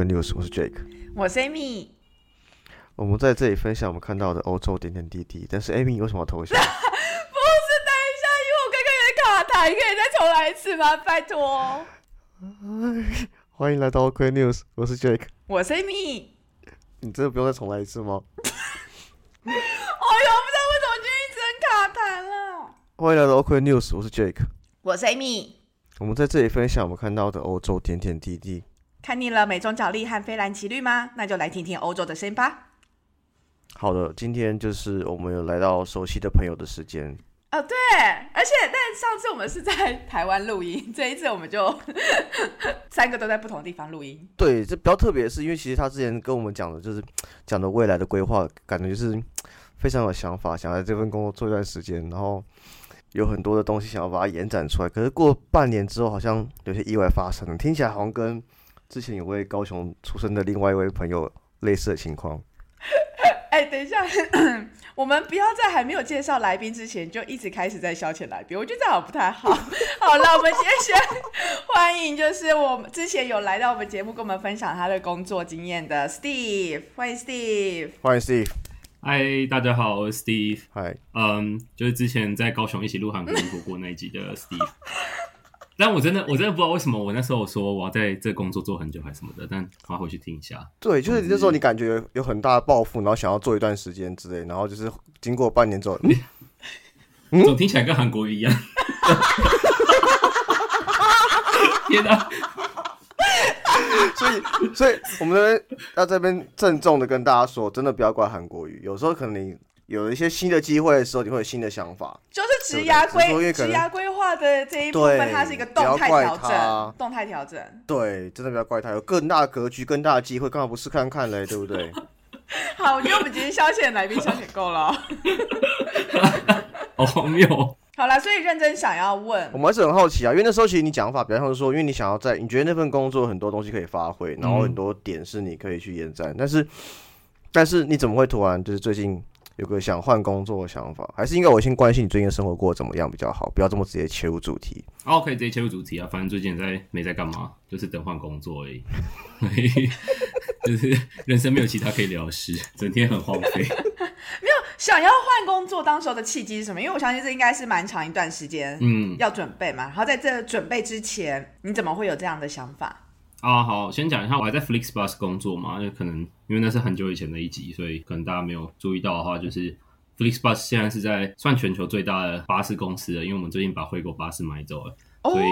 News，我是 Jake。我是 Amy。我们在这里分享我们看到的欧洲点点滴滴。但是 Amy 为什么要偷笑？不是，等一下，因为我刚刚有点卡痰，可以再重来一次吗？拜托。欢迎来到 Quick News，我是 Jake。我是 Amy。你真的不用再重来一次吗？哎呦，不知道为什么今天一直很卡痰了。欢迎来到 Quick News，我是 Jake。我是 Amy。我们在这里分享我们看到的欧洲点点滴滴。看腻了美中角力和非蓝奇绿吗？那就来听听欧洲的声音吧。好的，今天就是我们有来到熟悉的朋友的时间。哦，对，而且但上次我们是在台湾录音，这一次我们就 三个都在不同的地方录音。对，这比较特别，是因为其实他之前跟我们讲的，就是讲的未来的规划，感觉就是非常有想法，想在这份工作做一段时间，然后有很多的东西想要把它延展出来。可是过半年之后，好像有些意外发生了，听起来好像跟之前有位高雄出生的另外一位朋友类似的情况。哎，等一下，我们不要在还没有介绍来宾之前就一直开始在消遣来宾，我觉得这样不太好。好了，我们今天先 欢迎，就是我们之前有来到我们节目跟我们分享他的工作经验的 Steve，欢迎 Steve，欢迎 Steve。嗨，大家好，我是 Steve。嗨，嗯，就是之前在高雄一起录韩国火锅那一集的 Steve。但我真的，我真的不知道为什么我那时候说我要在这工作做很久还是什么的，但快回去听一下。对，就是那时候你感觉有有很大的抱负，然后想要做一段时间之类，然后就是经过半年之后，嗯，总听起来跟韩国语一样。天哪！所以，所以我们要这边郑重的跟大家说，真的不要怪韩国语。有时候可能你有一些新的机会的时候，你会有新的想法。就是职涯规职涯规划的这一部分，它是一个动态调整，动态调整。对，真的不要怪他，有更大的格局、更大的机会，刚好不试看看嘞，对不对？好，我觉得我们今天消遣来宾消遣够了。好荒谬。好了，所以认真想要问，我们还是很好奇啊，因为那时候其实你讲法比较像是说，因为你想要在，你觉得那份工作很多东西可以发挥，然后很多点是你可以去延展，但是，但是你怎么会突然就是最近有个想换工作的想法？还是应该我先关心你最近生活过怎么样比较好，不要这么直接切入主题。哦，可以直接切入主题啊，反正最近在没在干嘛，就是等换工作而已，就是人生没有其他可以聊的事，整天很荒废。没有想要换工作，当时候的契机是什么？因为我相信这应该是蛮长一段时间，嗯，要准备嘛。然后在这准备之前，你怎么会有这样的想法？啊，好，先讲一下，我还在 Flixbus 工作嘛，就可能因为那是很久以前的一集，所以可能大家没有注意到的话，就是 Flixbus 现在是在算全球最大的巴士公司了，因为我们最近把惠国巴士买走了，所以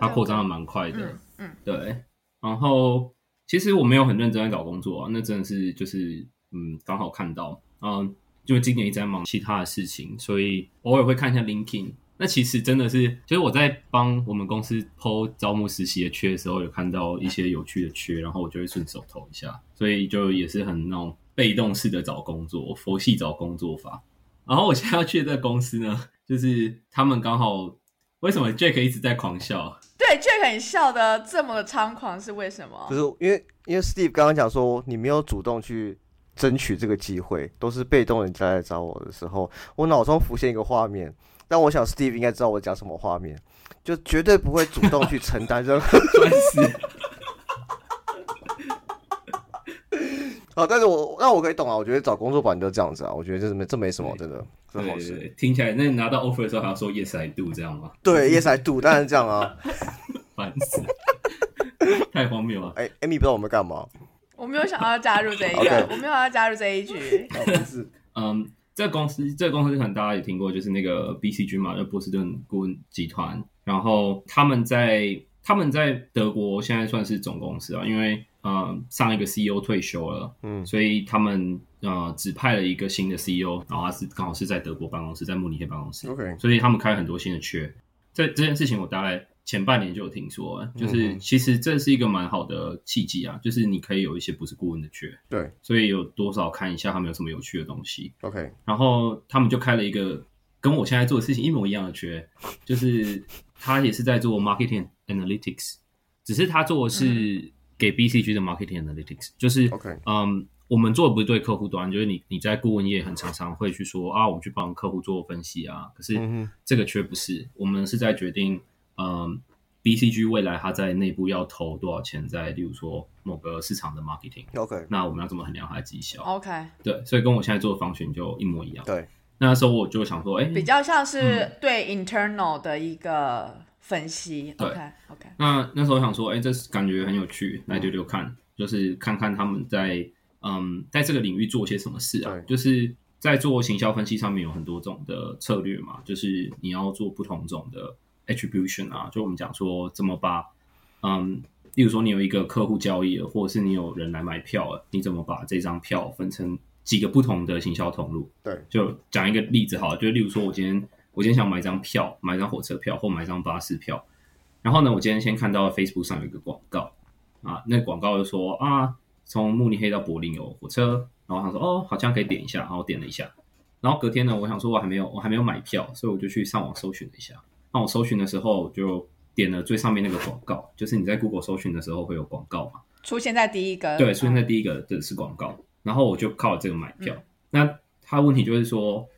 它扩张的蛮快的。嗯，对。然后其实我没有很认真在找工作啊，那真的是就是嗯，刚好看到。嗯，因为今年一直在忙其他的事情，所以偶尔会看一下 LinkedIn。那其实真的是，就是我在帮我们公司剖招募实习的缺的时候，有看到一些有趣的缺，然后我就会顺手投一下。所以就也是很那种被动式的找工作，佛系找工作法。然后我现在要去的这个公司呢，就是他们刚好为什么 Jack 一直在狂笑？对，Jack 你笑的这么的猖狂是为什么？就是因为因为 Steve 刚刚讲说你没有主动去。争取这个机会都是被动人家来找我的时候，我脑中浮现一个画面，但我想 Steve 应该知道我讲什么画面，就绝对不会主动去承担任何 损失。好，但是我那我可以懂啊，我觉得找工作本来就这样子啊，我觉得这没这没什么，真的，真好事。听起来那你拿到 offer 的时候还要说 Yes I do 这样吗？对，Yes I do，当然这样啊，烦死，太荒谬了。哎，Amy 不知道我们干嘛。我没有想要加入这一个，我没有要加入这一局。是，嗯，这个公司，这个公司可能大家也听过，就是那个 BCG 嘛，就波士顿顾问集团。然后他们在他们在德国现在算是总公司啊，因为呃上一个 CEO 退休了，嗯，所以他们呃指派了一个新的 CEO，然后他是刚好是在德国办公室，在慕尼黑办公室。OK，所以他们开很多新的缺。这这件事情我大概。前半年就有听说，就是其实这是一个蛮好的契机啊，就是你可以有一些不是顾问的缺，对，所以有多少看一下他们有什么有趣的东西。OK，然后他们就开了一个跟我现在做的事情一模一样的缺，就是他也是在做 marketing analytics，只是他做的是给 BCG 的 marketing analytics，就是 OK，嗯，我们做的不是对客户端，就是你你在顾问业很常常会去说啊，我们去帮客户做分析啊，可是这个缺不是，我们是在决定。嗯，BCG 未来它在内部要投多少钱在，例如说某个市场的 marketing，OK，那我们要怎么衡量它的绩效？OK，对，所以跟我现在做的方选就一模一样。对，那时候我就想说，哎、比较像是对 internal 的一个分析。对 OK OK，那那时候想说，哎、这是感觉很有趣，来丢丢看，就是看看他们在嗯在这个领域做些什么事啊对。就是在做行销分析上面有很多种的策略嘛，就是你要做不同种的 attribution 啊，就我们讲说怎么把嗯，例如说你有一个客户交易了，或者是你有人来买票了，你怎么把这张票分成几个不同的行销通路？对，就讲一个例子好了，就例如说，我今天我今天想买一张票，买一张火车票或买一张巴士票，然后呢，我今天先看到 Facebook 上有一个广告啊，那广告就说啊，从慕尼黑到柏林有火车，然后他说哦，好像可以点一下，然后我点了一下，然后隔天呢，我想说我还没有我还没有买票，所以我就去上网搜寻了一下，那我搜寻的时候就点了最上面那个广告，就是你在 Google 搜寻的时候会有广告嘛。出现在第一个。对，出现在嗯第一个的是广告，然后我就靠这个买票。那他的问题就是说，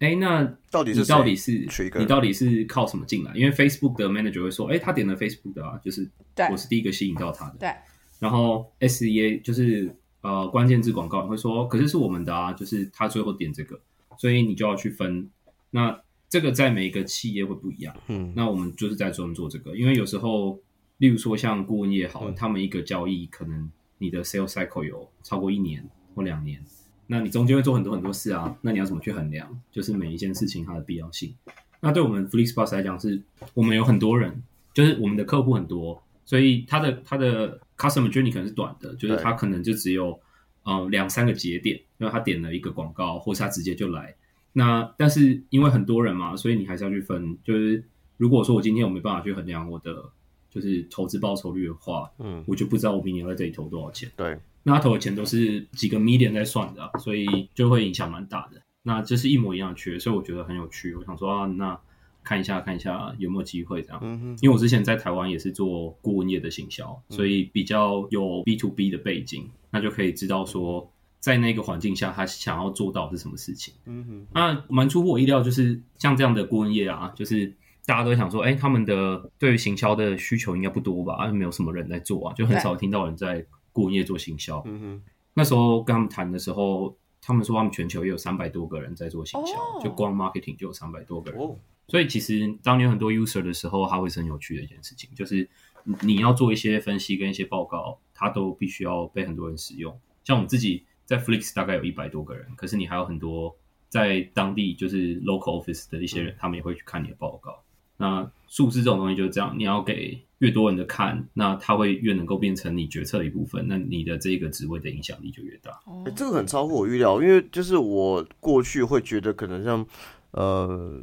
哎，那到底是你到底是？你到底是靠什么进来？因为 Facebook 的 manager 会说，哎，他点了 Facebook 的啊，就是对我是第一个吸引到他的。对，然后 SEA 就是呃关键字广告会说，可是是我们的啊，就是他最后点这个，所以你就要去分。那这个在每一个企业会不一样。嗯，那我们就是在专门做这个，因为有时候，例如说像顾问业好了，嗯他们一个交易可能你的 sales cycle 有超过一年或两年，那你中间会做很多很多事啊，那你要怎么去衡量？就是每一件事情它的必要性。那对我们 f l i x b o s 来讲是，我们有很多人，就是我们的客户很多，所以他的他的 customer journey 可能是短的，就是对他可能就只有呃两三个节点，因为他点了一个广告，或是他直接就来。那但是因为很多人嘛，所以你还是要去分。就是如果说我今天我没办法去衡量我的就是投资报酬率的话，嗯，我就不知道我明年要在这里投多少钱。对，那他投的钱都是几个 million 在算的啊、所以就会影响蛮大的。那这是一模一样的缺，所以我觉得很有趣。我想说啊，那看一下看一下有没有机会这样。嗯哼，因为我之前在台湾也是做顾问业的行销，所以比较有 B to B 的背景，那就可以知道说，在那个环境下，他想要做到的是什么事情。嗯哼，那蛮出乎我意料，就是像这样的顾问业啊，就是大家都想说，哎、他们的对于行销的需求应该不多吧？啊，没有什么人在做啊，就很少听到人在顾问业做行销。嗯哼，那时候跟他们谈的时候，他们说他们全球也有三百多个人在做行销，哦就光 marketing 就有三百多个人。哦，所以其实当你有很多 user 的时候，它会是很有趣的一件事情，就是你你要做一些分析跟一些报告，它都必须要被很多人使用。像我们自己在 Flix 大概有一百多个人，可是你还有很多在当地就是 local office 的一些人，他们也会去看你的报告。那数字这种东西就是这样，你要给越多人的看，那它会越能够变成你决策的一部分，那你的这个职位的影响力就越大。哦欸这个很超乎我预料，因为就是我过去会觉得可能像呃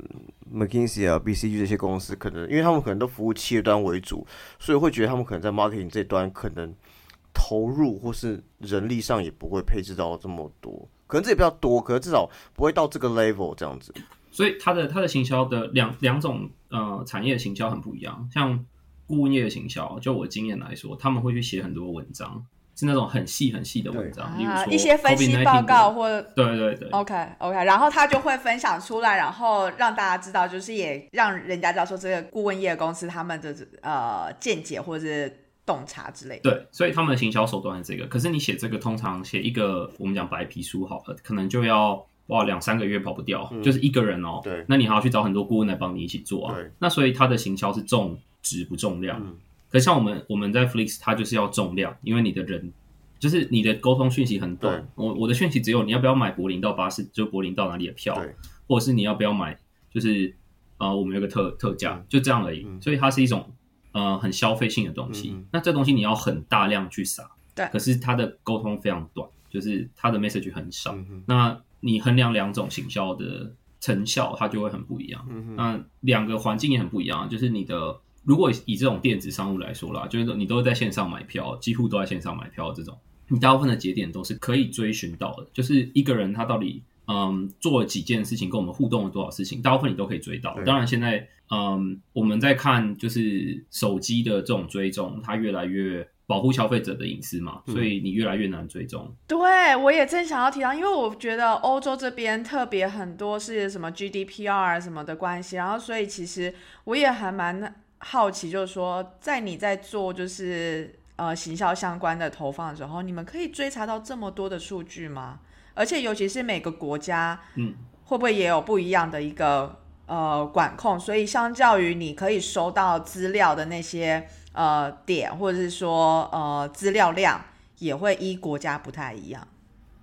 McKinsey 啊、BCG 这些公司，可能因为他们可能都服务企业端为主，所以会觉得他们可能在 marketing 这端可能投入或是人力上也不会配置到这么多，可能这也比较多，可能至少不会到这个 level 这样子。所以它的它的行销的两两种呃产业的行销很不一样，像顾问业的行销，就我经验来说，他们会去写很多文章，是那种很细很细的文章，例如啊，说一些分析报告的或对对对。OK OK，然后他就会分享出来，然后让大家知道，就是也让人家知道说这个顾问业公司他们的呃见解或者是洞察之类的。对，所以他们的行销手段是这个。可是你写这个，通常写一个我们讲白皮书好了，可能就要哇两三个月跑不掉，就是一个人哦。对那你还要去找很多顾问来帮你一起做啊对。那所以他的行销是重质不重量。嗯可像我们我们在 Flix，它就是要重量，因为你的人就是你的沟通讯息很短。我我的讯息只有你要不要买柏林到巴士，就柏林到哪里的票，对，或者是你要不要买，就是呃我们有个特特价嗯，就这样而已。嗯所以它是一种呃很消费性的东西。嗯嗯那这东西你要很大量去撒，对可是它的沟通非常短，就是它的 message 很少。嗯，那你衡量两种行销的成效，它就会很不一样。嗯，那两个环境也很不一样，就是你的如果以这种电子商务来说啦，就是说你都在线上买票，几乎都在线上买票这种，你大部分的节点都是可以追寻到的，就是一个人他到底嗯做了几件事情，跟我们互动了多少事情，大部分你都可以追到。当然现在嗯我们在看就是手机的这种追踪，它越来越保护消费者的隐私嘛，嗯所以你越来越难追踪。对，我也正想要提到，因为我觉得欧洲这边特别很多是什么 GDPR 什么的关系，然后所以其实我也还蛮好奇，就是说，在你在做就是呃行销相关的投放的时候，你们可以追查到这么多的数据吗？而且尤其是每个国家，嗯，会不会也有不一样的一个呃管控？所以相较于你可以收到资料的那些呃点，或者是说呃资料量，也会依国家不太一样。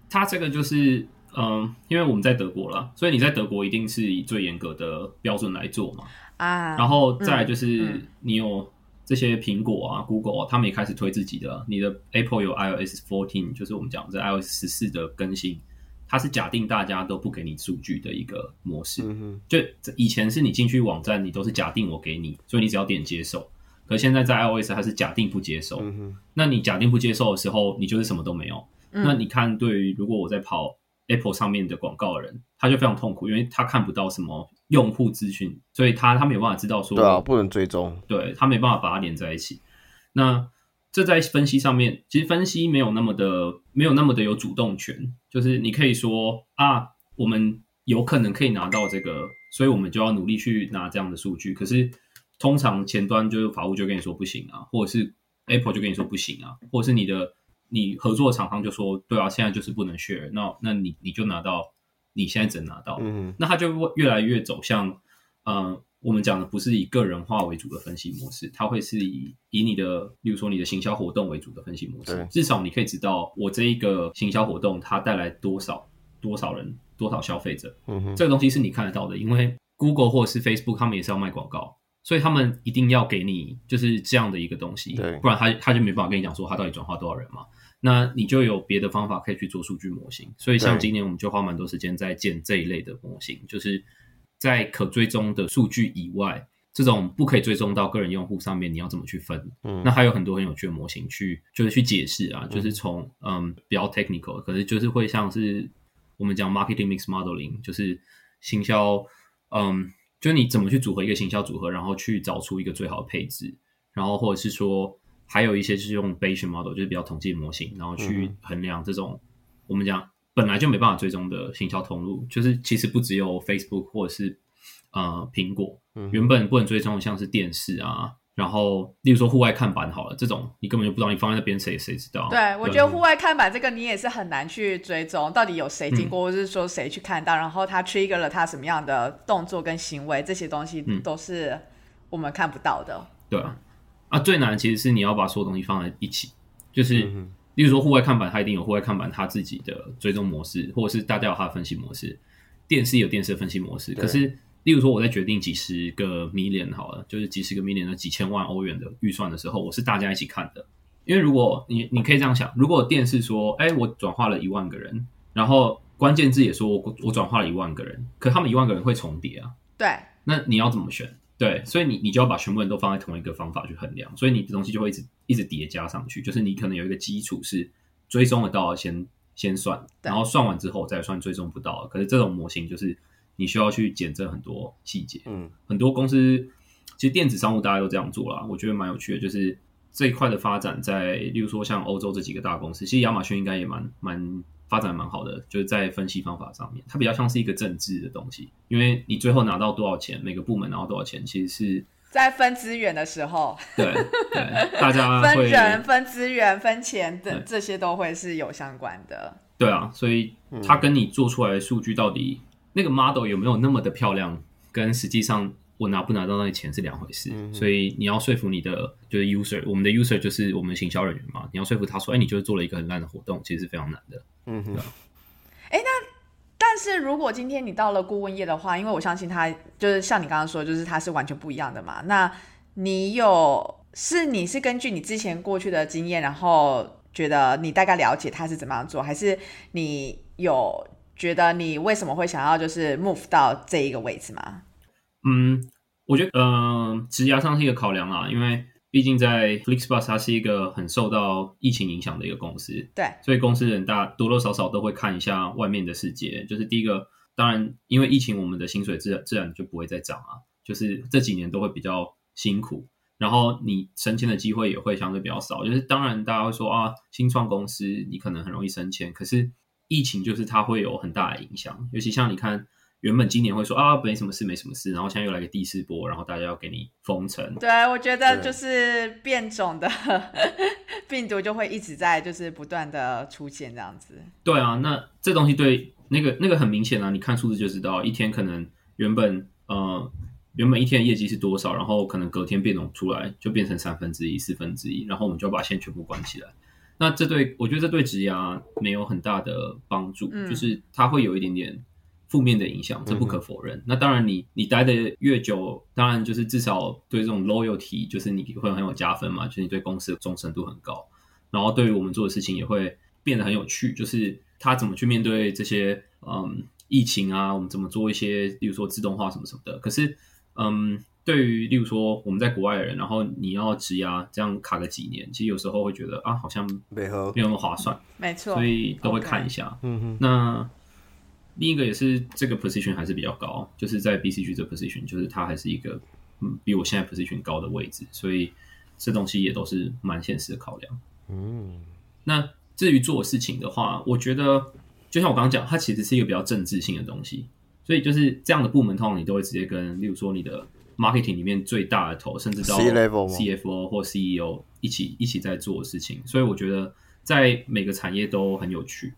它这个就是，嗯，因为我们在德国了，所以你在德国一定是以最严格的标准来做嘛。啊，然后再来就是嗯你有这些苹果啊、Google 啊，他们也开始推自己的，你的 Apple 有 iOS fourteen，就是我们讲这 iOS 十四的更新，它是假定大家都不给你数据的一个模式。嗯哼，就以前是你进去网站，你都是假定我给你，所以你只要点接受。可现在在 iOS 它是假定不接受，嗯哼，那你假定不接受的时候，你就是什么都没有。嗯那你看，对于如果我在跑 Apple 上面的广告的人，他就非常痛苦，因为他看不到什么用户资讯，所以他他没有办法知道说，对啊，不能追踪，对他没办法把它连在一起。那这在分析上面，其实分析没有那么的没有那么的有主动权，就是你可以说啊，我们有可能可以拿到这个，所以我们就要努力去拿这样的数据。可是通常前端就是法务就跟你说不行啊，或者是 Apple 就跟你说不行啊，或者是你的你合作的厂商就说对啊，现在就是不能 share，那那你你就拿到你现在只能拿到，嗯，那他就会越来越走向，呃，我们讲的不是以个人化为主的分析模式，它会是以以你的，例如说你的行销活动为主的分析模式对。至少你可以知道我这一个行销活动它带来多少多少人多少消费者，嗯哼，这个东西是你看得到的，因为 Google 或者是 Facebook 他们也是要卖广告。所以他们一定要给你就是这样的一个东西，不然他他就没办法跟你讲说他到底转化多少人嘛。那你就有别的方法可以去做数据模型。所以像今年我们就花蛮多时间在建这一类的模型，就是在可追踪的数据以外，这种不可以追踪到个人用户上面，你要怎么去分？嗯那还有很多很有趣的模型去就是去解释啊，就是从嗯比较 technical，可是就是会像是我们讲 marketing mix modeling，就是行销嗯。就是你怎么去组合一个行销组合，然后去找出一个最好的配置，然后或者是说，还有一些是用 Bayesian model，就是比较统计模型，然后去嗯衡量这种、我们讲本来就没办法追踪的行销通路，就是其实不只有 Facebook 或者是呃苹果，嗯原本不能追踪的像是电视啊，然后例如说户外看板好了，这种你根本就不知道你放在那边谁谁知道？对，我觉得户外看板这个你也是很难去追踪，到底有谁经嗯过，或是说谁去看到，然后他 trigger 了他什么样的动作跟行为，这些东西嗯都是我们看不到的。对啊，啊，最难的其实是你要把所有东西放在一起，就是、嗯例如说户外看板，它一定有户外看板它自己的追踪模式，或者是大家有它的分析模式，电视有电视的分析模式。可是，例如说我在决定几十个 million 好了，就是几十个 million 的几千万欧元的预算的时候，我是大家一起看的。因为如果你你可以这样想，如果电视说，哎，我转化了一万个人，然后关键字也说我我转化了一万个人，可他们一万个人会重叠啊，对，那你要怎么选？对，所以你你就要把全部人都放在同一个方法去衡量，所以你的东西就会一直一直叠加上去，就是你可能有一个基础是追踪得到的先先算，然后算完之后再算追踪不到。可是这种模型就是你需要去检测很多细节，嗯很多公司其实电子商务大家都这样做啦，我觉得蛮有趣的，就是这一块的发展在，例如说像欧洲这几个大公司，其实亚马逊应该也蛮蛮发展蛮好的，就是在分析方法上面，它比较像是一个政治的东西，因为你最后拿到多少钱，每个部门拿到多少钱，其实是在分资源的时候，对对，大家分人、分资源、分钱等对这些都会是有相关的。对啊，所以它跟你做出来的数据到底那个 model 有没有那么的漂亮，跟实际上我拿不拿到那个钱是两回事。所以你要说服你的就是 user，我们的 user 就是我们的行销人员嘛，你要说服他说，哎，你就是做了一个很烂的活动，其实是非常难的。嗯哼，但是如果今天你到了顾问业的话，因为我相信他就是像你刚刚说，就是他是完全不一样的嘛。那你有是你是根据你之前过去的经验，然后觉得你大概了解他是怎么样做，还是你有觉得你为什么会想要就是 move 到这一个位置吗？嗯，我觉得呃，职涯上是一个考量啦，因为毕竟在 FlixBus 它是一个很受到疫情影响的一个公司，对，所以公司人大多多少少都会看一下外面的世界。就是第一个，当然因为疫情，我们的薪水自然自然就不会再涨啊，就是这几年都会比较辛苦，然后你升迁的机会也会相对比较少。就是当然大家会说啊，新创公司你可能很容易升迁，可是疫情就是它会有很大的影响，尤其像你看。原本今年会说啊没什么事没什么事，然后现在又来个第四波，然后大家要给你封城。对，我觉得就是变种的 病毒就会一直在就是不断的出现这样子。对啊，那这东西对那个那个很明显啊，你看数字就知道，一天可能原本呃原本一天的业绩是多少，然后可能隔天变种出来就变成三分之一、四分之一，然后我们就要把线全部关起来。那这对我觉得这对职涯没有很大的帮助，嗯就是它会有一点点负面的影响，这不可否认。那当然你，你待的越久，当然就是至少对这种 loyalty，就是你会很有加分嘛，就是你对公司的忠诚度很高。然后对于我们做的事情也会变得很有趣，就是他怎么去面对这些嗯疫情啊，我们怎么做一些，例如说自动化什么什么的。可是嗯，对于例如说我们在国外的人，然后你要质押这样卡个几年，其实有时候会觉得啊，好像没有那么划算，没错，所以都会看一下。嗯哼，那另一个也是这个 position 还是比较高，就是在 BCG 这 position，就是它还是一个嗯比我现在 position 高的位置，所以这东西也都是蛮现实的考量。嗯，那至于做事情的话，我觉得就像我刚刚讲，它其实是一个比较政治性的东西，所以就是这样的部门，通常你都会直接跟，例如说你的 marketing 里面最大的头，甚至到 CFO 或 CEO 一起一起在做事情，所以我觉得在每个产业都很有趣。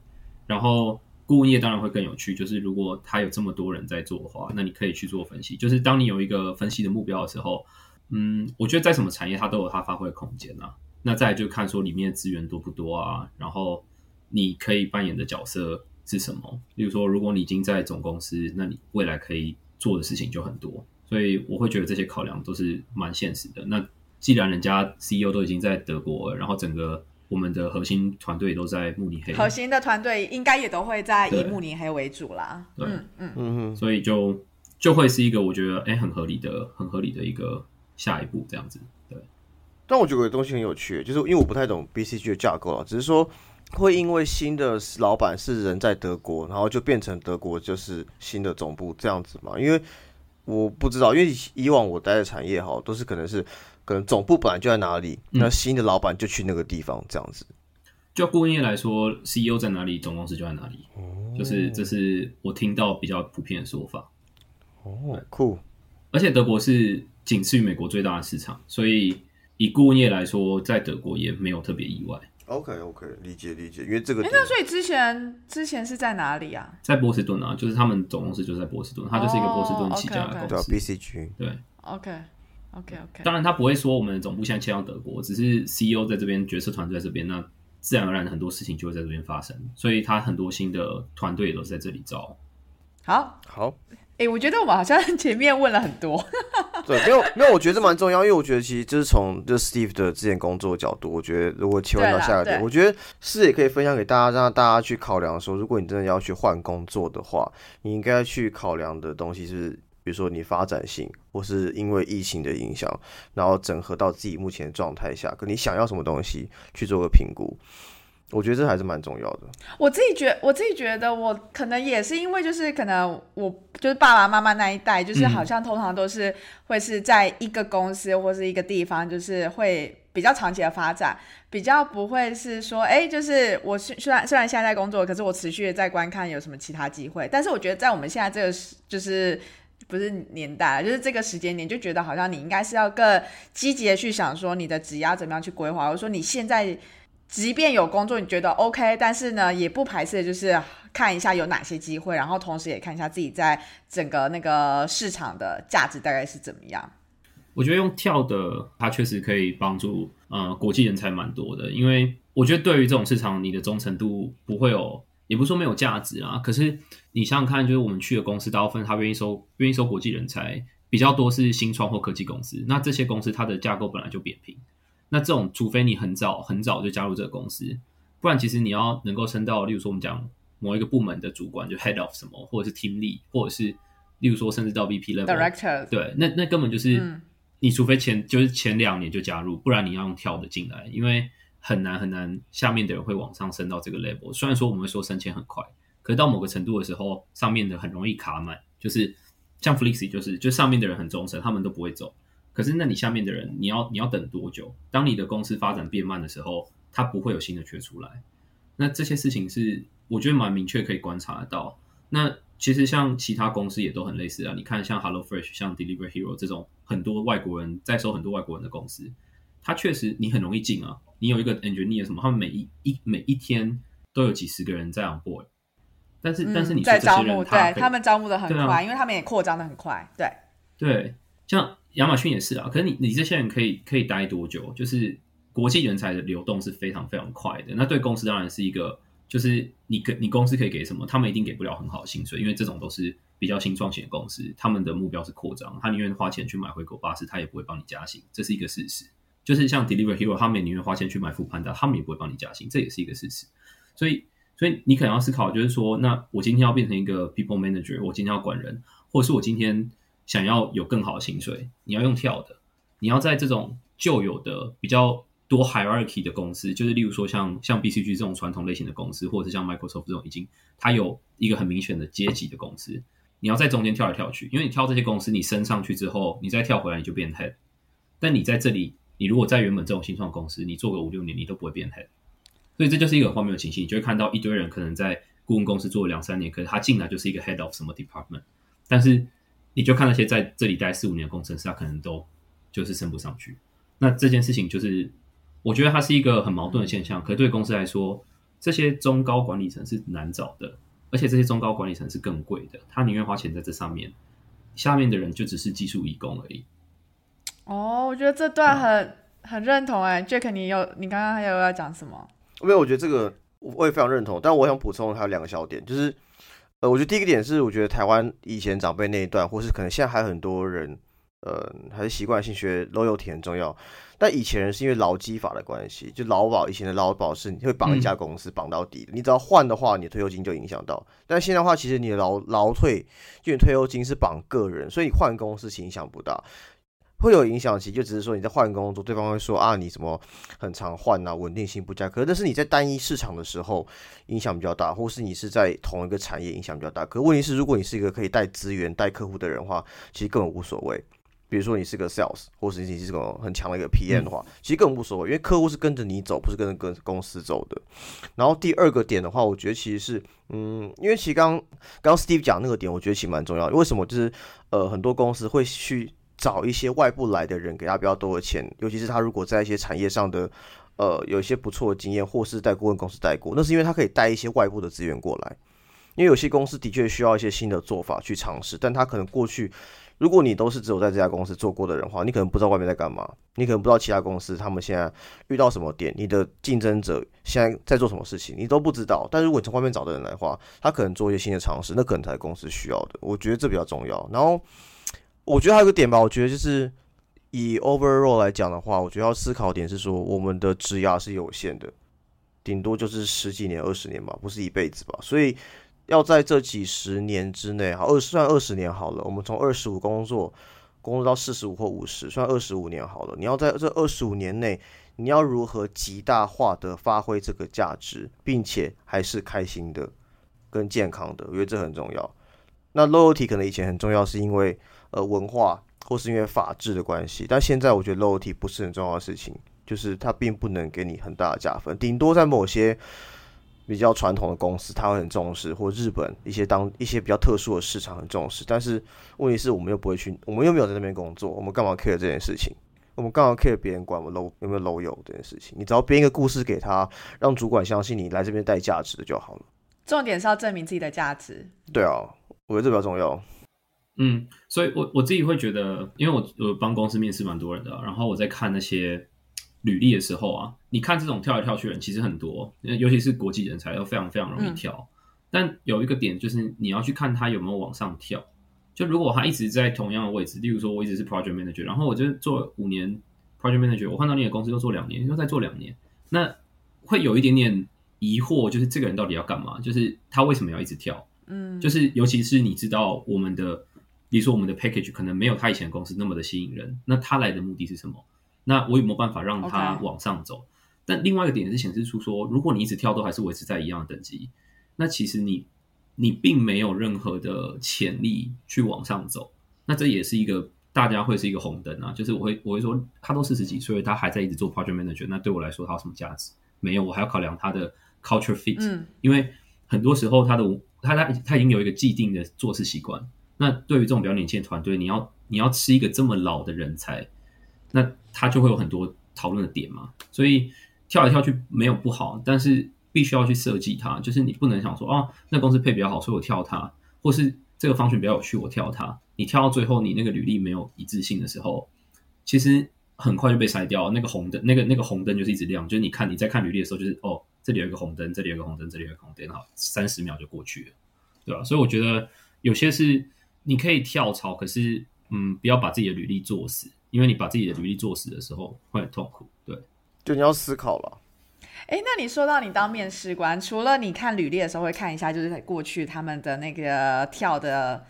然后顾问业当然会更有趣，就是如果他有这么多人在做的话，那你可以去做分析。就是当你有一个分析的目标的时候，嗯，我觉得在什么产业它都有它发挥的空间啊。那再就看说里面的资源多不多啊，然后你可以扮演的角色是什么。例如说，如果你已经在总公司，那你未来可以做的事情就很多。所以我会觉得这些考量都是蛮现实的。那既然人家 CEO 都已经在德国，然后整个我们的核心团队都在慕尼黑，核心的团队应该也都会在以慕尼黑为主啦。对嗯嗯，所以就就会是一个我觉得哎、很合理的、很合理的一个下一步这样子。对，但我觉得有东西很有趣，就是因为我不太懂 BCG 的架构啊，只是说会因为新的老板是人在德国，然后就变成德国就是新的总部这样子嘛？因为我不知道，因为以往我待的产业哈，都是可能是可能总部本来就在哪里，嗯那新的老板就去那个地方这样子。就顾问业来说，CEO 在哪里，总公司就在哪里，就是这是我听到比较普遍的说法。哦，酷，而且德国是仅次于美国最大的市场，所以以顾问业来说，在德国也没有特别意外。OK OK，理解理解，因为这个哎，那所以之前之前是在哪里啊？在波士顿啊，就是他们总公司就在波士顿，它就是一个波士顿起家的公司。BCG，对，OK OK OK，当然他不会说我们的总部现在迁到德国，只是 CEO 在这边，决策团队在这边，那自然而然很多事情就会在这边发生，所以他很多新的团队也都是在这里招。好。好。哎，我觉得我们好像 前面问了很多。对，没有没有，我觉得这蛮重要，因为我觉得其实就是从就是 Steve 的之前工作的角度，我觉得如果切换到下一个点，我觉得是也可以分享给大家，让大家去考量说，如果你真的要去换工作的话，你应该去考量的东西是，比如说你发展性，或是因为疫情的影响，然后整合到自己目前的状态下，跟你想要什么东西去做个评估。我觉得这还是蛮重要的。我自己觉，我自己觉得，我可能也是因为，就是可能我就是爸爸妈妈那一代，就是嗯好像通常都是会是在一个公司或是一个地方，就是会比较长期的发展，比较不会是说，哎，就是我虽虽然虽然现在在工作，可是我持续的在观看有什么其他机会。但是我觉得在我们现在这个就是。不是年代，就是这个时间点，就觉得好像你应该是要更积极的去想说你的职业怎么样去规划，或者说你现在即便有工作你觉得 OK，但是呢，也不排斥就是看一下有哪些机会，然后同时也看一下自己在整个那个市场的价值大概是怎么样。我觉得用跳的，它确实可以帮助呃国际人才蛮多的，因为我觉得对于这种市场，你的忠诚度不会有，也不是说没有价值啊。可是你想想看，就是我们去的公司，大部分他愿意收愿意收国际人才比较多是新创或科技公司，那这些公司它的架构本来就扁平，那这种除非你很早很早就加入这个公司，不然其实你要能够升到，例如说我们讲某一个部门的主管，就 head of 什么，或者是 team lead，或者是例如说甚至到 VP level，Director，对，那那根本就是，嗯你除非前就是前两年就加入，不然你要用跳的进来，因为很难很难，下面的人会往上升到这个 level。虽然说我们会说升迁很快，可是到某个程度的时候，上面的很容易卡满，就是像 Flexi 就是，就上面的人很忠诚，他们都不会走。可是那你下面的人，你要你要等多久？当你的公司发展变慢的时候，它不会有新的缺出来。那这些事情是我觉得蛮明确可以观察得到。那其实像其他公司也都很类似啊。你看，像 Hello Fresh、像 Deliver Hero 这种很多外国人在收很多外国人的公司，它确实你很容易进啊。你有一个 engineer 什么，他们每一一每一天都有几十个人在 on board。但是，但是你在招募，对他们招募的很快，因为他们也扩张的很快。对对，像亚马逊也是啊。可是你你这些人可以可以待多久？就是国际人才的流动是非常非常快的。那对公司当然是一个，就是你给你公司可以给什么，他们一定给不了很好的薪水，因为这种都是比较新创型的公司，他们的目标是扩张，他宁愿花钱去买回狗巴士，他也不会帮你加薪，这是一个事实。就是像 Delivery Hero，他们也宁愿花钱去买富 Panda，他们也不会帮你加薪，这也是一个事实。所以。所以你可能要思考，就是说，那我今天要变成一个 people manager，我今天要管人，或者是我今天想要有更好的薪水，你要用跳的，你要在这种旧有的比较多 hierarchy 的公司，就是例如说像像 BCG 这种传统类型的公司，或者是像 Microsoft 这种已经它有一个很明显的阶级的公司，你要在中间跳来跳去，因为你跳这些公司，你升上去之后，你再跳回来你就变 head，但你在这里，你如果在原本这种新创公司，你做个五六年，你都不会变 head。所以这就是一个荒谬的情形，你就会看到一堆人可能在顾问公司做了两三年，可是他进来就是一个 head of 什么 department，但是你就看那些在这里待四五年工程师，他可能都就是升不上去。那这件事情就是，我觉得它是一个很矛盾的现象。可对公司来说，这些中高管理层是难找的，而且这些中高管理层是更贵的，他宁愿花钱在这上面，下面的人就只是技术义工而已。哦，我觉得这段很很认同哎，Jack，你有你刚刚还有要讲什么？因为我觉得这个我也非常认同，但我想补充还有两个小点，就是呃，我觉得第一个点是，我觉得台湾以前长辈那一段，或是可能现在还很多人，呃，还是习惯性学 loyalty 很重要。但以前人是因为劳基法的关系，就劳保以前的劳保是你会绑一家公司绑到底，你只要换的话，你的退休金就影响到。但现在的话，其实你的劳劳退就你退休金是绑个人，所以你换公司其实影响不大。会有影响，其实就只是说你在换工作，对方会说啊，你什么很常换啊，稳定性不佳。可是，但是你在单一市场的时候影响比较大，或是你是在同一个产业影响比较大。可问题是，如果你是一个可以带资源、带客户的人的话，其实根本无所谓。比如说你是个 sales，或是你是个很强的一个 PM 的话，其实根本无所谓，因为客户是跟着你走，不是跟着跟公司走的。然后第二个点的话，我觉得其实是，嗯，因为其实刚刚刚 Steve 讲那个点，我觉得其实蛮重要。为什么？就是呃，很多公司会去。找一些外部来的人给他比较多的钱，尤其是他如果在一些产业上的，呃，有一些不错的经验，或是在顾问公司带过，那是因为他可以带一些外部的资源过来。因为有些公司的确需要一些新的做法去尝试，但他可能过去，如果你都是只有在这家公司做过的人的话，你可能不知道外面在干嘛，你可能不知道其他公司他们现在遇到什么点，你的竞争者现在在做什么事情，你都不知道。但如果你从外面找的人来的话，他可能做一些新的尝试，那可能才是公司需要的。我觉得这比较重要。然后。我觉得还有个点吧，我觉得就是以 overall 来讲的话，我觉得要思考点是说，我们的职涯是有限的，顶多就是十几年、二十年吧，不是一辈子吧。所以要在这几十年之内，好二算二十年好了，我们从二十五工作工作到四十五或五十，算二十五年好了。你要在这二十五年内，你要如何极大化的发挥这个价值，并且还是开心的、跟健康的，我觉得这很重要。那 loyalty 可能以前很重要，是因为。呃，文化或是因为法治的关系，但现在我觉得 loyalty 不是很重要的事情，就是它并不能给你很大的加分，顶多在某些比较传统的公司，他会很重视，或日本一些当一些比较特殊的市场很重视。但是问题是我们又不会去，我们又没有在那边工作，我们干嘛 care 这件事情？我们干嘛 care 别人管我 low 有没有 low 有这件事情？你只要编一个故事给他，让主管相信你来这边带价值的就好了。重点是要证明自己的价值。对啊，我觉得这比较重要。嗯，所以，我我自己会觉得，因为我我帮公司面试蛮多人的，然后我在看那些履历的时候啊，你看这种跳来跳去的人其实很多，尤其是国际人才，都非常非常容易跳。但有一个点就是，你要去看他有没有往上跳。就如果他一直在同样的位置，例如说我一直是 project manager，然后我就做五年 project manager，我看到你的公司又做两年，又再做两年，那会有一点点疑惑，就是这个人到底要干嘛？就是他为什么要一直跳？嗯，就是尤其是你知道我们的。比如说，我们的 package 可能没有他以前公司那么的吸引人，那他来的目的是什么？那我有没有办法让他往上走？但另外一个点是显示出说，如果你一直跳都还是维持在一样的等级，那其实你你并没有任何的潜力去往上走。那这也是一个大家会是一个红灯啊，就是我会我会说，他都四十几岁，他还在一直做 project manager，那对我来说他有什么价值？没有，我还要考量他的 culture fit，因为很多时候他的。他他他已经有一个既定的做事习惯。那对于这种比较年轻的团队，你要你要吃一个这么老的人才，那他就会有很多讨论的点嘛。所以跳来跳去没有不好，但是必须要去设计它，就是你不能想说哦，那公司配比较好，所以我跳它，或是这个方选比较有趣，我跳它。你跳到最后，你那个履历没有一致性的时候，其实很快就被筛掉。那个红灯，那个那个红灯就是一直亮，就是你看你在看履历的时候，就是哦，这里有一个红灯，这里有一个红灯，这里有一个红灯，好，三十秒就过去了，对吧？所以我觉得有些是你可以跳槽，可是嗯，不要把自己的履历做死，因为你把自己的履历做死的时候会很痛苦。对，就你要思考了。哎，那你说到你当面试官，除了你看履历的时候会看一下，就是在过去他们的那个跳的。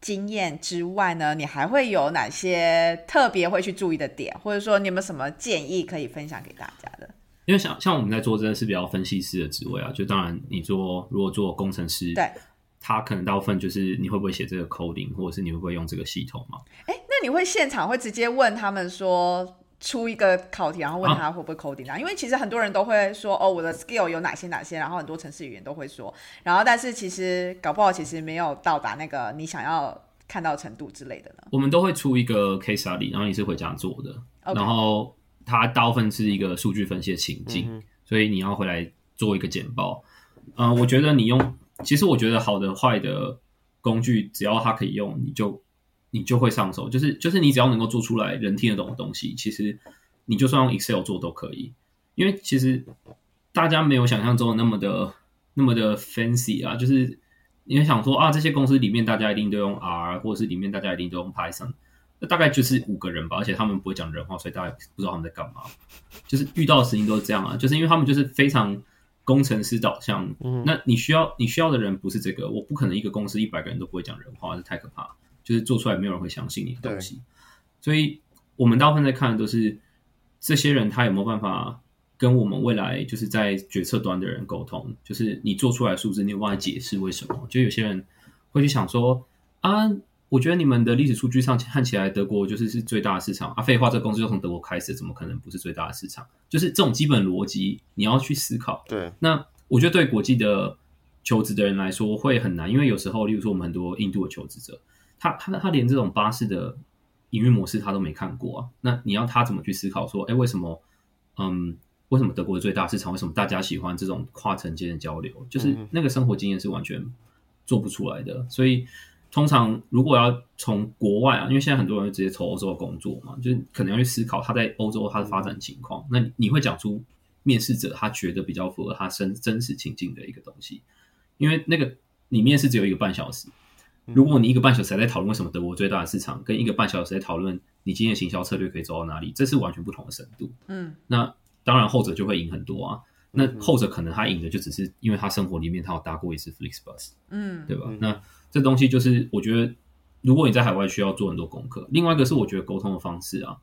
经验之外呢，你还会有哪些特别会去注意的点，或者说你有没有什么建议可以分享给大家的？因为像像我们在做真的是比较分析师的职位啊，就当然你做如果做工程师，对，他可能大部分就是你会不会写这个 coding，或者是你会不会用这个系统嘛？哎，那你会现场会直接问他们说？出一个考题，然后问他会不会 coding 啊？因为其实很多人都会说，哦，我的 skill 有哪些哪些，然后很多城市语言都会说，然后但是其实搞不好其实没有到达那个你想要看到程度之类的呢。我们都会出一个 case study，然后你是回家做的，然后它大部分是一个数据分析的情境，所以你要回来做一个简报。嗯，我觉得你用，其实我觉得好的坏的工具，只要它可以用，你就。你就会上手，就是就是你只要能够做出来人听得懂的东西，其实你就算用 Excel 做都可以。因为其实大家没有想象中的那么的那么的 fancy 啊，就是你会想说啊，这些公司里面大家一定都用 R，或者是里面大家一定都用 Python，那大概就是五个人吧，而且他们不会讲人话，所以大家不知道他们在干嘛。就是遇到的事情都是这样啊，就是因为他们就是非常工程师导向。嗯，那你需要你需要的人不是这个，我不可能一个公司一百个人都不会讲人话，这太可怕。就是做出来没有人会相信你的东西，所以我们大部分在看的都是这些人他有没有办法跟我们未来就是在决策端的人沟通。就是你做出来数字，你有办法解释为什么？就有些人会去想说啊，我觉得你们的历史数据上看起来德国就是是最大的市场啊。废话，这个公司就从德国开始，怎么可能不是最大的市场？就是这种基本逻辑你要去思考。对，那我觉得对国际的求职的人来说会很难，因为有时候，例如说我们很多印度的求职者。他他他连这种巴士的营运模式他都没看过啊，那你要他怎么去思考说，哎，为什么，嗯，为什么德国的最大市场，为什么大家喜欢这种跨城间的交流？就是那个生活经验是完全做不出来的。所以通常如果要从国外啊，因为现在很多人直接从欧洲工作嘛，就是可能要去思考他在欧洲他的发展情况。那你会讲出面试者他觉得比较符合他真真实情境的一个东西，因为那个你面试只有一个半小时。如果你一个半小时在讨论为什么德国最大的市场，跟一个半小时在讨论你今天的行销策略可以走到哪里，这是完全不同的深度。嗯，那当然后者就会赢很多啊。那后者可能他赢的就只是因为他生活里面他有搭过一次 Flixbus，嗯，对吧？那这东西就是我觉得，如果你在海外需要做很多功课。另外一个是我觉得沟通的方式啊，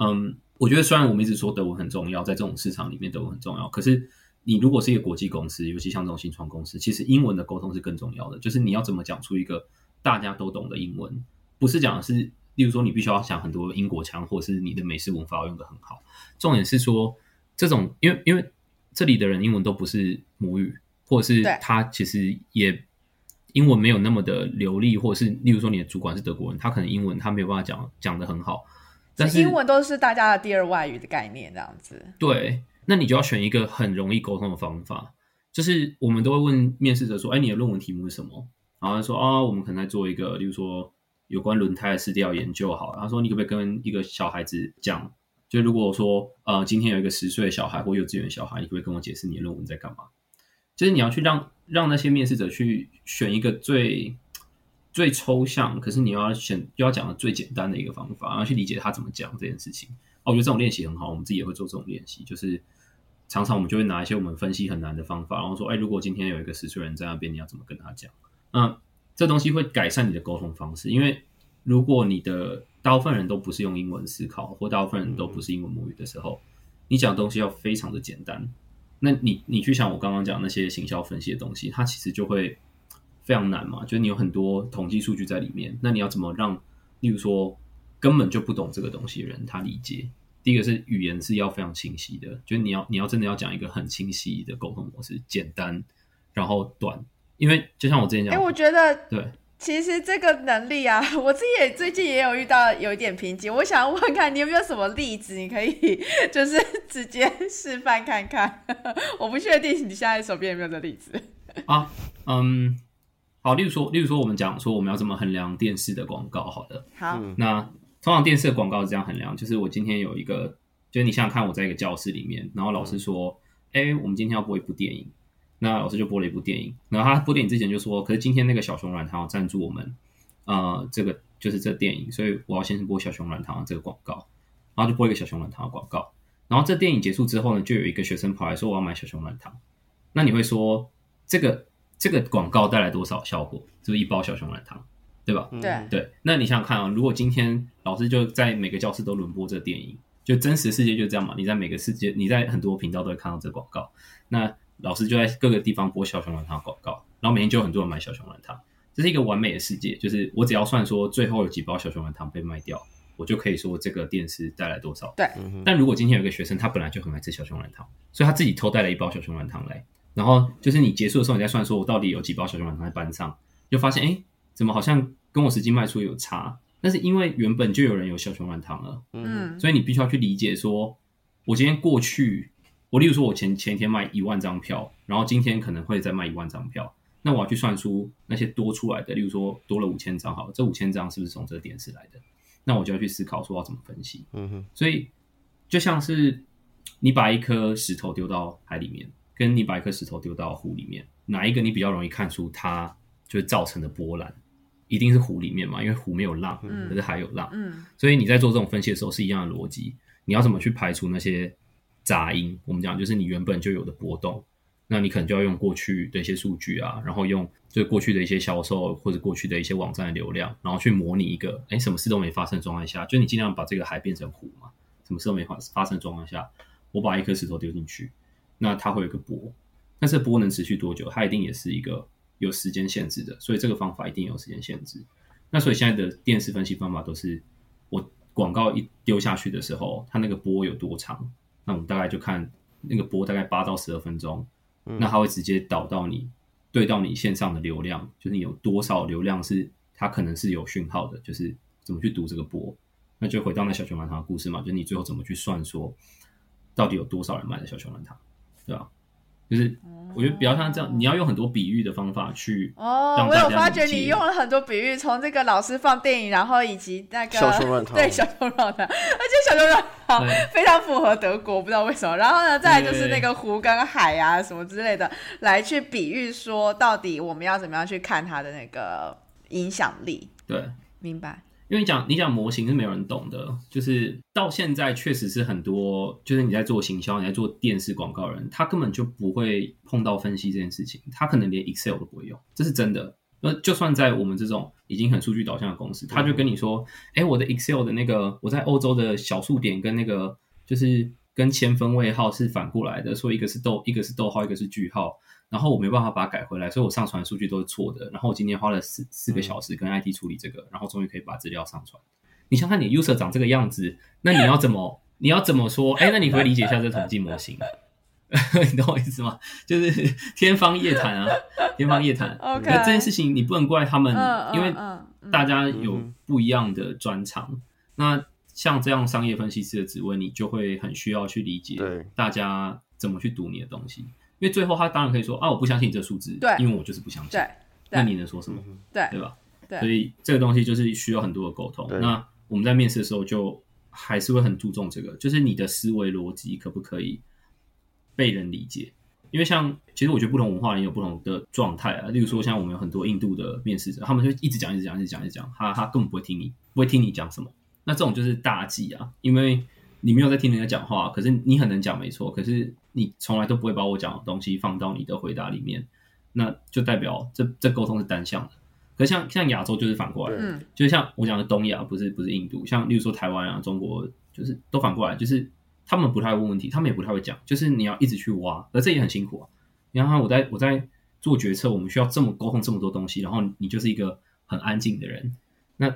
嗯，我觉得虽然我们一直说德文很重要，在这种市场里面德文很重要，可是。你如果是一个国际公司，尤其像这种新创公司，其实英文的沟通是更重要的。就是你要怎么讲出一个大家都懂的英文，不是讲的是，例如说你必须要想很多英国腔，或是你的美式文法要用的很好。重点是说，这种因为因为这里的人英文都不是母语，或者是他其实也英文没有那么的流利，或者是例如说你的主管是德国人，他可能英文他没有办法讲讲的很好，但是英文都是大家的第二外语的概念，这样子。对。那你就要选一个很容易沟通的方法，就是我们都会问面试者说：“哎，你的论文题目是什么？”然后说：“啊，我们可能在做一个，例如说有关轮胎的试调研究。”好，然后说：“你可不可以跟一个小孩子讲？就如果说呃，今天有一个十岁的小孩或幼稚园小孩，你可不可以跟我解释你的论文在干嘛？”就是你要去让让那些面试者去选一个最最抽象，可是你要选又要讲的最简单的一个方法，然后去理解他怎么讲这件事情。哦，我觉得这种练习很好，我们自己也会做这种练习，就是。常常我们就会拿一些我们分析很难的方法，然后说：“哎，如果今天有一个十岁人在那边，你要怎么跟他讲？”那这东西会改善你的沟通方式，因为如果你的大部分人都不是用英文思考，或大部分人都不是英文母语的时候，你讲东西要非常的简单。那你你去想我刚刚讲那些行销分析的东西，它其实就会非常难嘛？就是你有很多统计数据在里面，那你要怎么让，例如说根本就不懂这个东西的人他理解？第一个是语言是要非常清晰的，就是你要你要真的要讲一个很清晰的沟通模式，简单，然后短，因为就像我之前讲哎、讲，我觉得对，其实这个能力啊，我自己也最近也有遇到有一点瓶颈。我想问看你有没有什么例子，你可以 就是直接示范看看。我不确定你现在手边有没有这例子。啊，嗯，好，例如说，例如说，我们讲说我们要怎么衡量电视的广告，好的，好，嗯那通常电视的广告是这样衡量，就是我今天有一个，就是你想想看，我在一个教室里面，然后老师说，哎、我们今天要播一部电影，那老师就播了一部电影，然后他播电影之前就说，可是今天那个小熊软糖要赞助我们，呃，这个就是这电影，所以我要先播小熊软糖的这个广告，然后就播一个小熊软糖的广告，然后这电影结束之后呢，就有一个学生跑来说我要买小熊软糖，那你会说这个这个广告带来多少效果？就是一包小熊软糖，对吧？嗯对对，那你想想看啊，如果今天老师就在每个教室都轮播这个电影，就真实世界就这样嘛？你在每个世界，你在很多频道都会看到这个广告，那老师就在各个地方播小熊软糖的广告，然后每天就有很多人买小熊软糖，这是一个完美的世界，就是我只要算说最后有几包小熊软糖被卖掉，我就可以说这个店是带来多少。对但如果今天有一个学生，他本来就很爱吃小熊软糖，所以他自己偷带了一包小熊软糖来，然后就是你结束的时候，你再算说我到底有几包小熊软糖在班上，就发现哎，诶怎么好像跟我实际卖出有差？那是因为原本就有人有小熊软糖了，嗯，所以你必须要去理解说，我今天过去，我例如说我前前一天卖一万张票，然后今天可能会再卖一万张票，那我要去算出那些多出来的，例如说多了五千张，好了，这五千张是不是从这个电视来的？那我就要去思考说要怎么分析。嗯哼，所以就像是你把一颗石头丢到海里面，跟你把一颗石头丢到湖里面，哪一个你比较容易看出它就是造成的波澜？一定是湖里面嘛，因为湖没有浪，嗯可是海有浪。嗯所以你在做这种分析的时候是一样的逻辑，你要怎么去排除那些杂音？我们讲就是你原本就有的波动，那你可能就要用过去的一些数据啊，然后用就过去的一些销售或者过去的一些网站的流量，然后去模拟一个哎什么事都没发生的状态下，就你尽量把这个海变成湖嘛，什么事都没发发生的状况下，我把一颗石头丢进去，那它会有一个波，那这波能持续多久？它一定也是一个有时间限制的，所以这个方法一定有时间限制。那所以现在的电视分析方法都是，我广告一丢下去的时候，它那个波有多长，那我们大概就看那个波大概八到十二分钟，那它会直接导到你对到你线上的流量，就是你有多少流量是它可能是有讯号的，就是怎么去读这个波，那就回到那小熊软糖的故事嘛，就是你最后怎么去算说到底有多少人买了小熊软糖，对吧？就是我觉得比较像这样，你要用很多比喻的方法去哦，我有发觉你用了很多比喻，从这个老师放电影，然后以及那个小熊软糖对小熊软糖，而且小熊软糖非常符合德国，不知道为什么。然后呢，再来就是那个湖跟海啊什么之类的，来去比喻说到底我们要怎么样去看它的那个影响力，对。明白？因为你讲你讲模型是没有人懂的，就是到现在确实是很多，就是你在做行销、你在做电视广告人，他根本就不会碰到分析这件事情，他可能连 Excel 都不会用，这是真的。那就算在我们这种已经很数据导向的公司，他就跟你说，哎、我的 Excel 的那个我在欧洲的小数点跟那个就是跟千分位号是反过来的，所以一个是逗，一个是逗号，一个是句号。然后我没办法把它改回来，所以我上传的数据都是错的。然后我今天花了四四个小时跟 IT 处理这个，然后终于可以把资料上传。你想看你 user 长这个样子，那你要怎么你要怎么说？哎，那你可以理解一下这统计模型？你懂我意思吗？就是 天方夜谭啊，天方夜谭。OK 那这件事情你不能怪他们，嗯，因为大家有嗯不一样的专长。那像这样商业分析师的职位，你就会很需要去理解大家怎么去读你的东西。因为最后他当然可以说啊，我不相信你这个数字，对因为我就是不相信。对那你能说什么？对对吧？对所以这个东西就是需要很多的沟通。那我们在面试的时候就还是会很注重这个，就是你的思维逻辑可不可以被人理解？因为像其实我觉得不同文化人有不同的状态啊，例如说像我们有很多印度的面试者，他们就一直讲一直讲一直讲一直讲，他他根本不会听你不会听你讲什么。那这种就是大忌啊，因为你没有在听人家讲话，可是你很能讲没错，可是你从来都不会把我讲的东西放到你的回答里面，那就代表这这沟通是单向的。可是像像亚洲就是反过来，嗯就像我讲的东亚，不是不是印度，像例如说台湾啊、中国，就是都反过来，就是他们不太会问问题，他们也不太会讲，就是你要一直去挖，而这也很辛苦啊。你看，我在我在做决策，我们需要这么沟通这么多东西，然后你就是一个很安静的人，那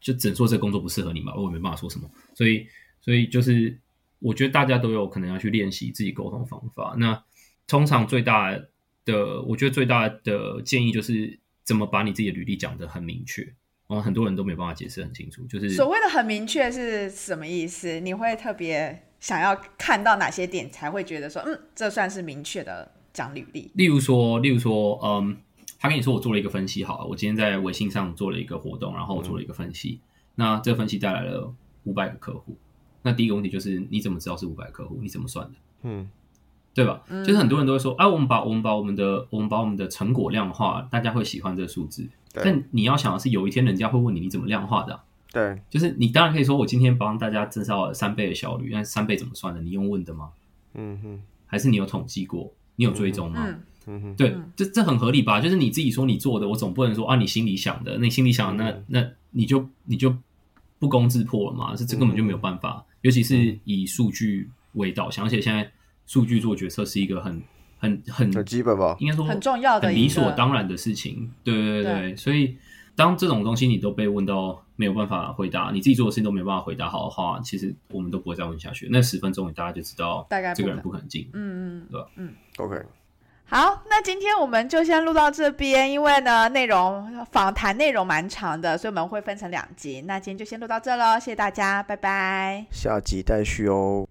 就只能说这个工作不适合你嘛，我也没办法说什么。所以，所以就是我觉得大家都有可能要去练习自己沟通方法。那通常最大的，我觉得最大的建议就是怎么把你自己的履历讲得很明确。然后很多人都没办法解释很清楚，就是所谓的很明确是什么意思？你会特别想要看到哪些点才会觉得说，嗯，这算是明确的讲履历？例如说，例如说，嗯，他跟你说我做了一个分析，好了，我今天在微信上做了一个活动，然后我做了一个分析，那这个分析带来了五百个客户。那第一个问题就是你怎么知道是五百个客户？你怎么算的？嗯，对吧？就是很多人都会说，啊，我们把我们把我们的我们把我们的成果量化，大家会喜欢这个数字。但你要想的是，有一天人家会问你，你怎么量化的？对，就是你当然可以说，我今天帮大家增少了三倍的效率，但三倍怎么算的？你用问的吗？嗯哼，还是你有统计过？你有追踪吗？嗯哼，对，这这很合理吧？就是你自己说你做的，我总不能说啊，你心里想的，那你心里想的，那那你就你就不攻自破了嘛？这这根本就没有办法，尤其是以数据为导向，而且现在数据做决策是一个很。很很很基本吧，应该说很重要的、很理所当然的事情。对对对对，所以当这种东西你都被问到没有办法回答，你自己做的事情都没有办法回答好的话，其实我们都不会再问下去。那十分钟大家就知道，大概这个人不可能进。嗯嗯，对吧？嗯，OK。好，那今天我们就先录到这边，因为呢内容访谈内容蛮长的，所以我们会分成两集。那今天就先录到这喽，谢谢大家，拜拜。下集待续哦。